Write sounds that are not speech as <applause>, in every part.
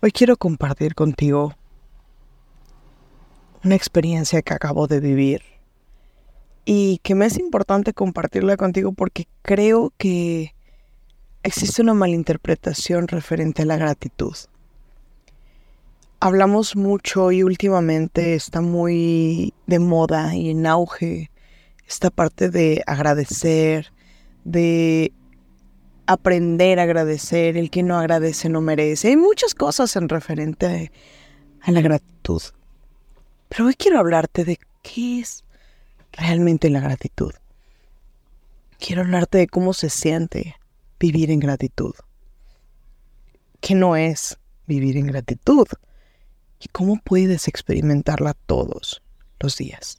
Hoy quiero compartir contigo una experiencia que acabo de vivir y que me es importante compartirla contigo porque creo que existe una malinterpretación referente a la gratitud. Hablamos mucho y últimamente está muy de moda y en auge esta parte de agradecer, de aprender a agradecer, el que no agradece no merece. Hay muchas cosas en referente a, la gratitud. Pero hoy quiero hablarte de qué es realmente la gratitud. Quiero hablarte de cómo se siente vivir en gratitud. ¿Qué no es vivir en gratitud? Y cómo puedes experimentarla todos los días.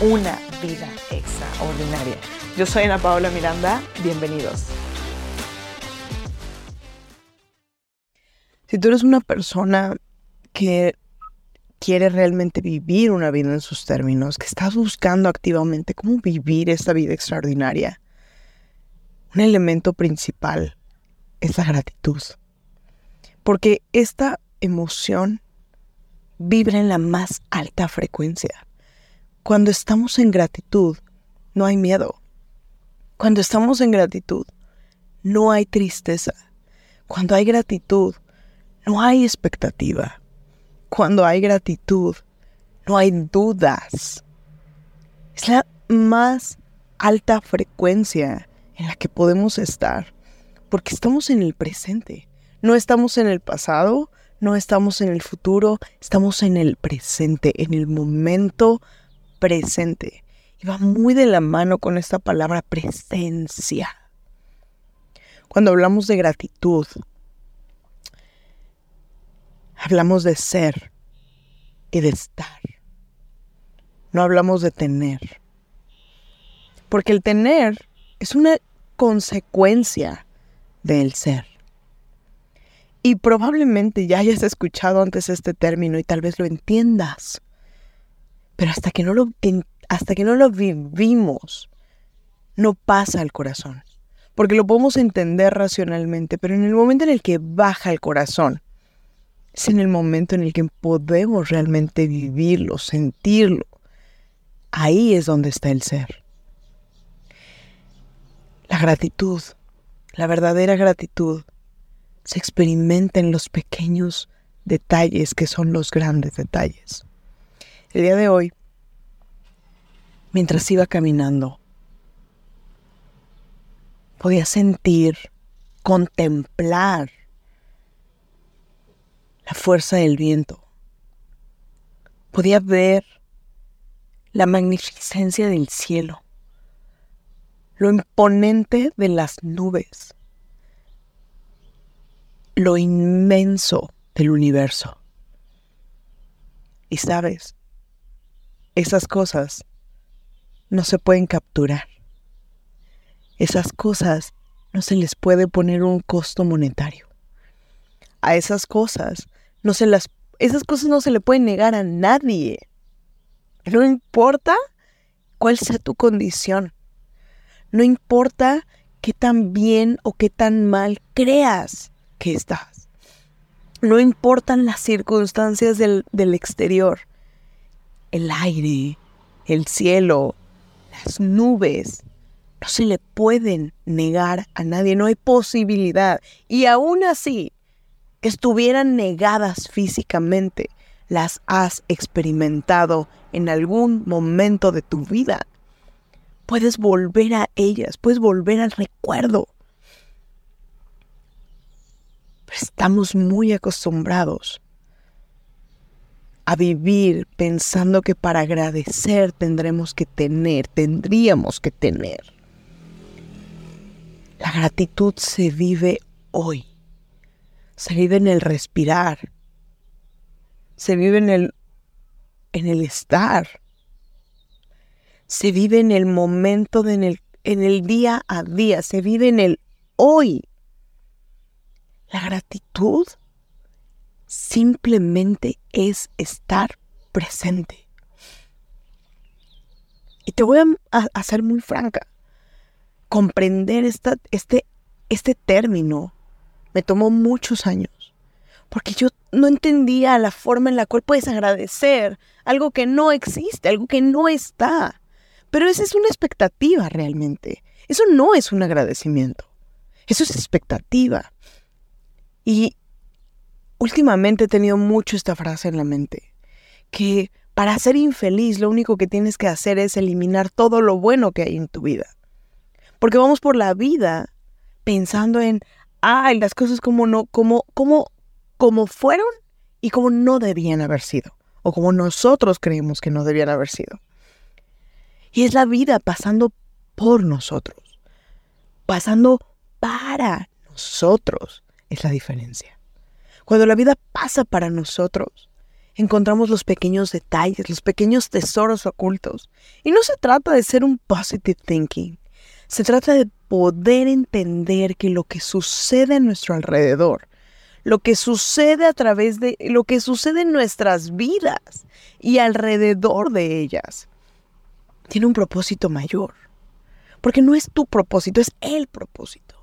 una vida extraordinaria. Yo soy Ana Paola Miranda, bienvenidos. Si tú eres una persona que quiere realmente vivir una vida en sus términos, que estás buscando activamente cómo vivir esta vida extraordinaria, un elemento principal es la gratitud. Porque esta emoción vibra en la más alta frecuencia. Cuando estamos en gratitud, no hay miedo, cuando estamos en gratitud, no hay tristeza. Cuando hay gratitud, no hay expectativa. Cuando hay gratitud, no hay dudas. Es la más alta frecuencia en la que podemos estar, porque estamos en el presente. No estamos en el pasado, no estamos en el futuro, estamos en el presente, en el momento presente. Y va muy de la mano con esta palabra presencia. Cuando hablamos de gratitud, hablamos de ser y de estar. No hablamos de tener. Porque el tener es una consecuencia del ser. Y probablemente ya hayas escuchado antes este término y tal vez lo entiendas. Pero hasta que no lo hasta que no lo vivimos, no pasa al corazón. Porque lo podemos entender racionalmente, pero en el momento en el que baja el corazón, es en el momento en el que podemos realmente vivirlo, sentirlo. Ahí es donde está el ser. La gratitud, la verdadera gratitud, se experimenta en los pequeños detalles que son los grandes detalles. El día de hoy mientras iba caminando. Podía sentir, contemplar la fuerza del viento. Podía ver la magnificencia del cielo, lo imponente de las nubes, lo inmenso del universo. Y sabes, esas cosas no se pueden capturar. Esas cosas no se les puede poner un costo monetario. A esas cosas no se las esas cosas no se le pueden negar a nadie. No importa cuál sea tu condición. No importa qué tan bien o qué tan mal creas que estás. No importan las circunstancias del, del exterior. El aire, el cielo, las nubes no se le pueden negar a nadie, no hay posibilidad. Y aún así, estuvieran negadas físicamente, las has experimentado en algún momento de tu vida. Puedes volver a ellas, puedes volver al recuerdo. Pero estamos muy acostumbrados a vivir pensando que para agradecer tendremos que tener, tendríamos que tener. La gratitud se vive hoy, se vive en el respirar, se vive en el, en el estar. Se vive en el momento, de en, el, en el día a día. Se vive en el hoy. La gratitud simplemente es estar presente. Y te voy a, ser muy franca. Comprender esta, este, este término me tomó muchos años. Porque yo no entendía la forma en la cual puedes agradecer algo que no existe, algo que no está. Pero esa es una expectativa realmente. Eso no es un agradecimiento. Eso es expectativa. Y últimamente he tenido mucho esta frase en la mente, que para ser infeliz, lo único que tienes que hacer es eliminar todo lo bueno que hay en tu vida. Porque vamos por la vida pensando en, ay, las cosas como no, como, como, como fueron y como no debían haber sido. O como nosotros creemos que no debían haber sido. Y es la vida pasando por nosotros. Pasando para nosotros. Es la diferencia. Cuando la vida pasa para nosotros, encontramos los pequeños detalles, los pequeños tesoros ocultos. Y no se trata de ser un positive thinking. Se trata de poder entender que lo que sucede a nuestro alrededor, lo que sucede a través de lo que sucede en nuestras vidas y alrededor de ellas, tiene un propósito mayor. Porque no es tu propósito, es el propósito.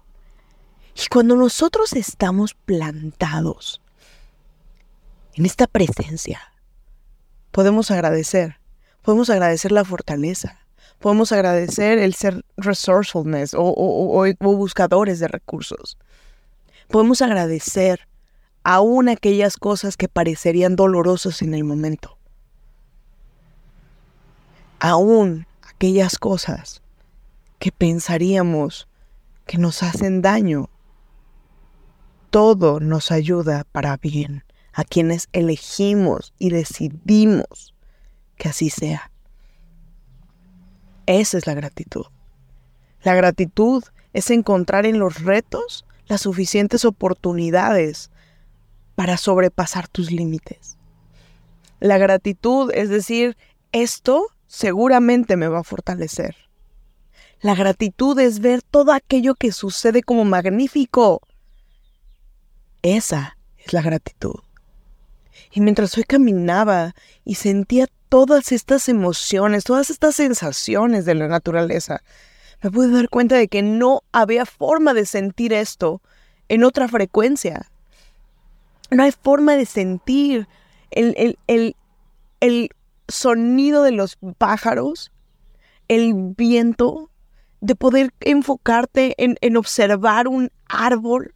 Y cuando nosotros estamos plantados en esta presencia, podemos agradecer, podemos agradecer la fortaleza, podemos agradecer el ser resourcefulness o, buscadores de recursos. Podemos agradecer aún aquellas cosas que parecerían dolorosas en el momento. Aún aquellas cosas que pensaríamos que nos hacen daño. Todo nos ayuda para bien a quienes elegimos y decidimos que así sea. Esa es la gratitud. La gratitud es encontrar en los retos las suficientes oportunidades para sobrepasar tus límites. La gratitud es decir, esto seguramente me va a fortalecer. La gratitud es ver todo aquello que sucede como magnífico. Esa es la gratitud. Y mientras hoy caminaba y sentía todas estas emociones, todas estas sensaciones de la naturaleza, me pude dar cuenta de que no había forma de sentir esto en otra frecuencia. No hay forma de sentir el, el, sonido de los pájaros, el viento, de poder enfocarte en, en observar un árbol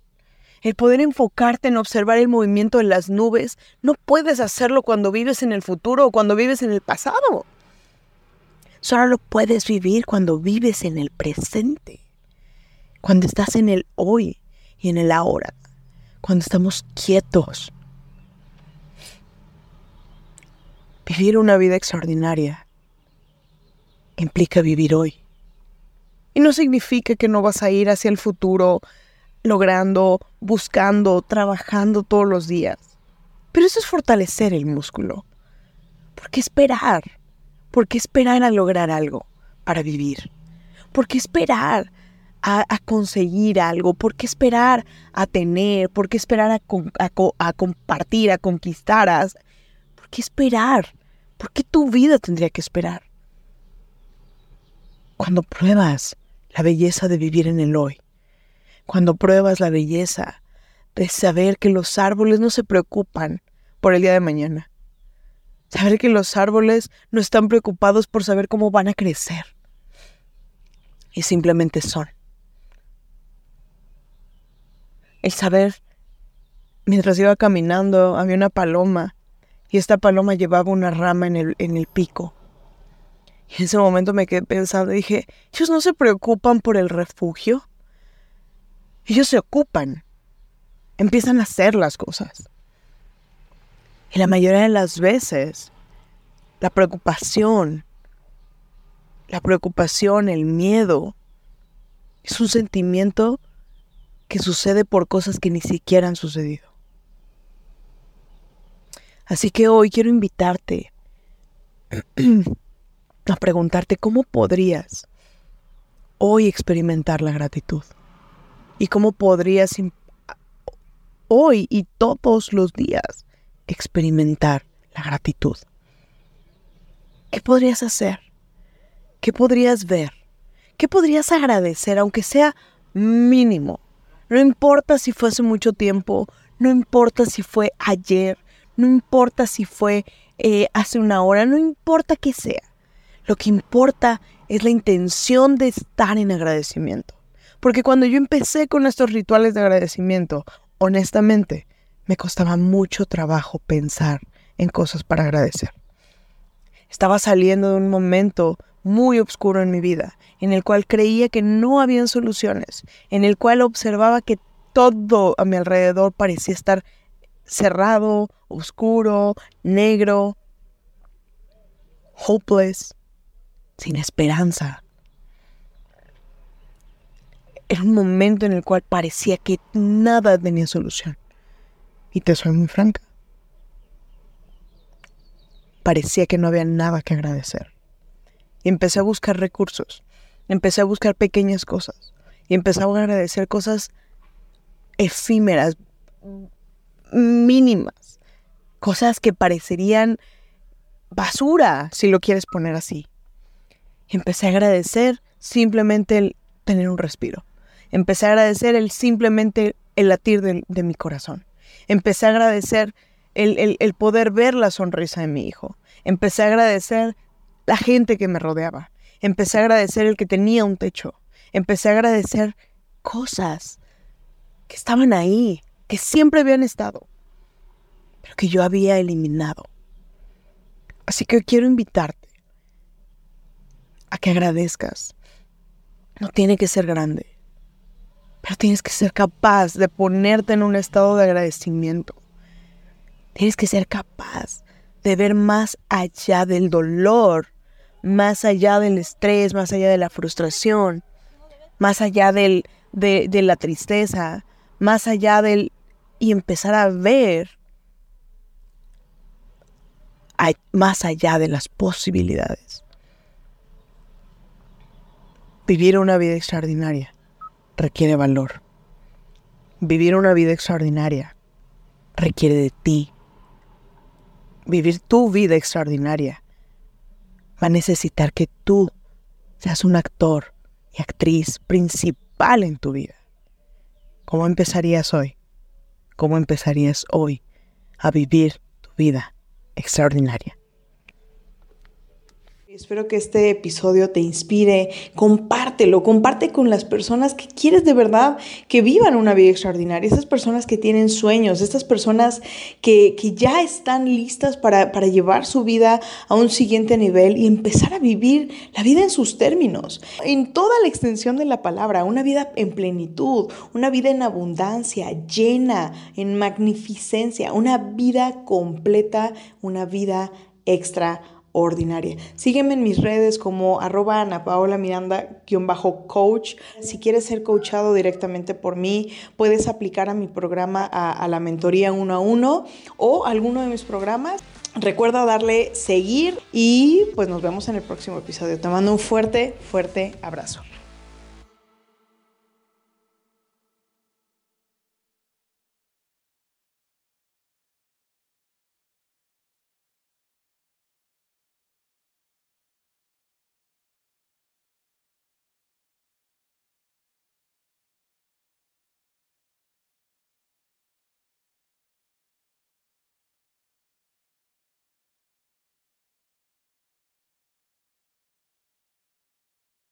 el poder enfocarte en observar el movimiento de las nubes, no puedes hacerlo cuando vives en el futuro o cuando vives en el pasado. Solo lo puedes vivir cuando vives en el presente, cuando estás en el hoy y en el ahora, cuando estamos quietos. Vivir una vida extraordinaria implica vivir hoy. Y no significa que no vas a ir hacia el futuro logrando, buscando, trabajando todos los días. Pero eso es fortalecer el músculo. ¿Por qué esperar? ¿Por qué esperar a lograr algo para vivir? ¿Por qué esperar a, conseguir algo? ¿Por qué esperar a tener? ¿Por qué esperar a, a compartir, a conquistar? ¿Por qué esperar? ¿Por qué tu vida tendría que esperar? Cuando pruebas la belleza de vivir en el hoy, cuando pruebas la belleza de saber que los árboles no se preocupan por el día de mañana. Saber que los árboles no están preocupados por saber cómo van a crecer. Y simplemente son. El saber, mientras iba caminando, había una paloma y esta paloma llevaba una rama en el, en el pico. Y en ese momento me quedé pensando, dije, ellos no se preocupan por el refugio. Ellos se ocupan, empiezan a hacer las cosas. Y la mayoría de las veces, la preocupación, la preocupación, el miedo, es un sentimiento que sucede por cosas que ni siquiera han sucedido. Así que hoy quiero invitarte <clears throat> a preguntarte cómo podrías hoy experimentar la gratitud y cómo podrías hoy y todos los días experimentar la gratitud. ¿Qué podrías hacer? ¿Qué podrías ver? ¿Qué podrías agradecer, aunque sea mínimo? No importa si fue hace mucho tiempo, no importa si fue ayer, no importa si fue eh, hace una hora, no importa qué sea. Lo que importa es la intención de estar en agradecimiento. Porque cuando yo empecé con estos rituales de agradecimiento, honestamente, me costaba mucho trabajo pensar en cosas para agradecer. Estaba saliendo de un momento muy oscuro en mi vida, en el cual creía que no habían soluciones, en el cual observaba que todo a mi alrededor parecía estar cerrado, oscuro, negro, hopeless, sin esperanza. Era un momento en el cual parecía que nada tenía solución. Y te soy muy franca. Parecía que no había nada que agradecer. Y empecé a buscar recursos. Empecé a buscar pequeñas cosas. Y empecé a agradecer cosas efímeras, mínimas. Cosas que parecerían basura, si lo quieres poner así. Empecé a agradecer simplemente el tener un respiro. Empecé a agradecer el simplemente el latir de, mi corazón. Empecé a agradecer el, el, poder ver la sonrisa de mi hijo. Empecé a agradecer la gente que me rodeaba. Empecé a agradecer el que tenía un techo. Empecé a agradecer cosas que estaban ahí, que siempre habían estado, pero que yo había eliminado. Así que quiero invitarte a que agradezcas. No tiene que ser grande, pero tienes que ser capaz de ponerte en un estado de agradecimiento. Tienes que ser capaz de ver más allá del dolor, más allá del estrés, más allá de la frustración, más allá del, de, de la tristeza, más allá del... y empezar a ver más allá de las posibilidades. Vivir una vida extraordinaria requiere valor. Vivir una vida extraordinaria requiere de ti. Vivir tu vida extraordinaria va a necesitar que tú seas un actor y actriz principal en tu vida. ¿Cómo empezarías hoy? ¿Cómo empezarías hoy a vivir tu vida extraordinaria? Espero que este episodio te inspire, compártelo, comparte con las personas que quieres de verdad que vivan una vida extraordinaria, esas personas que tienen sueños, estas personas que, ya están listas para, para, llevar su vida a un siguiente nivel y empezar a vivir la vida en sus términos, en toda la extensión de la palabra, una vida en plenitud, una vida en abundancia, llena, en magnificencia, una vida completa, una vida extraordinaria ordinaria. Sígueme en mis redes como arroba Ana Paola Miranda-coach. Si quieres ser coachado directamente por mí, puedes aplicar a mi programa a, la mentoría uno a uno o alguno de mis programas. Recuerda darle seguir y pues nos vemos en el próximo episodio. Te mando un fuerte, fuerte abrazo.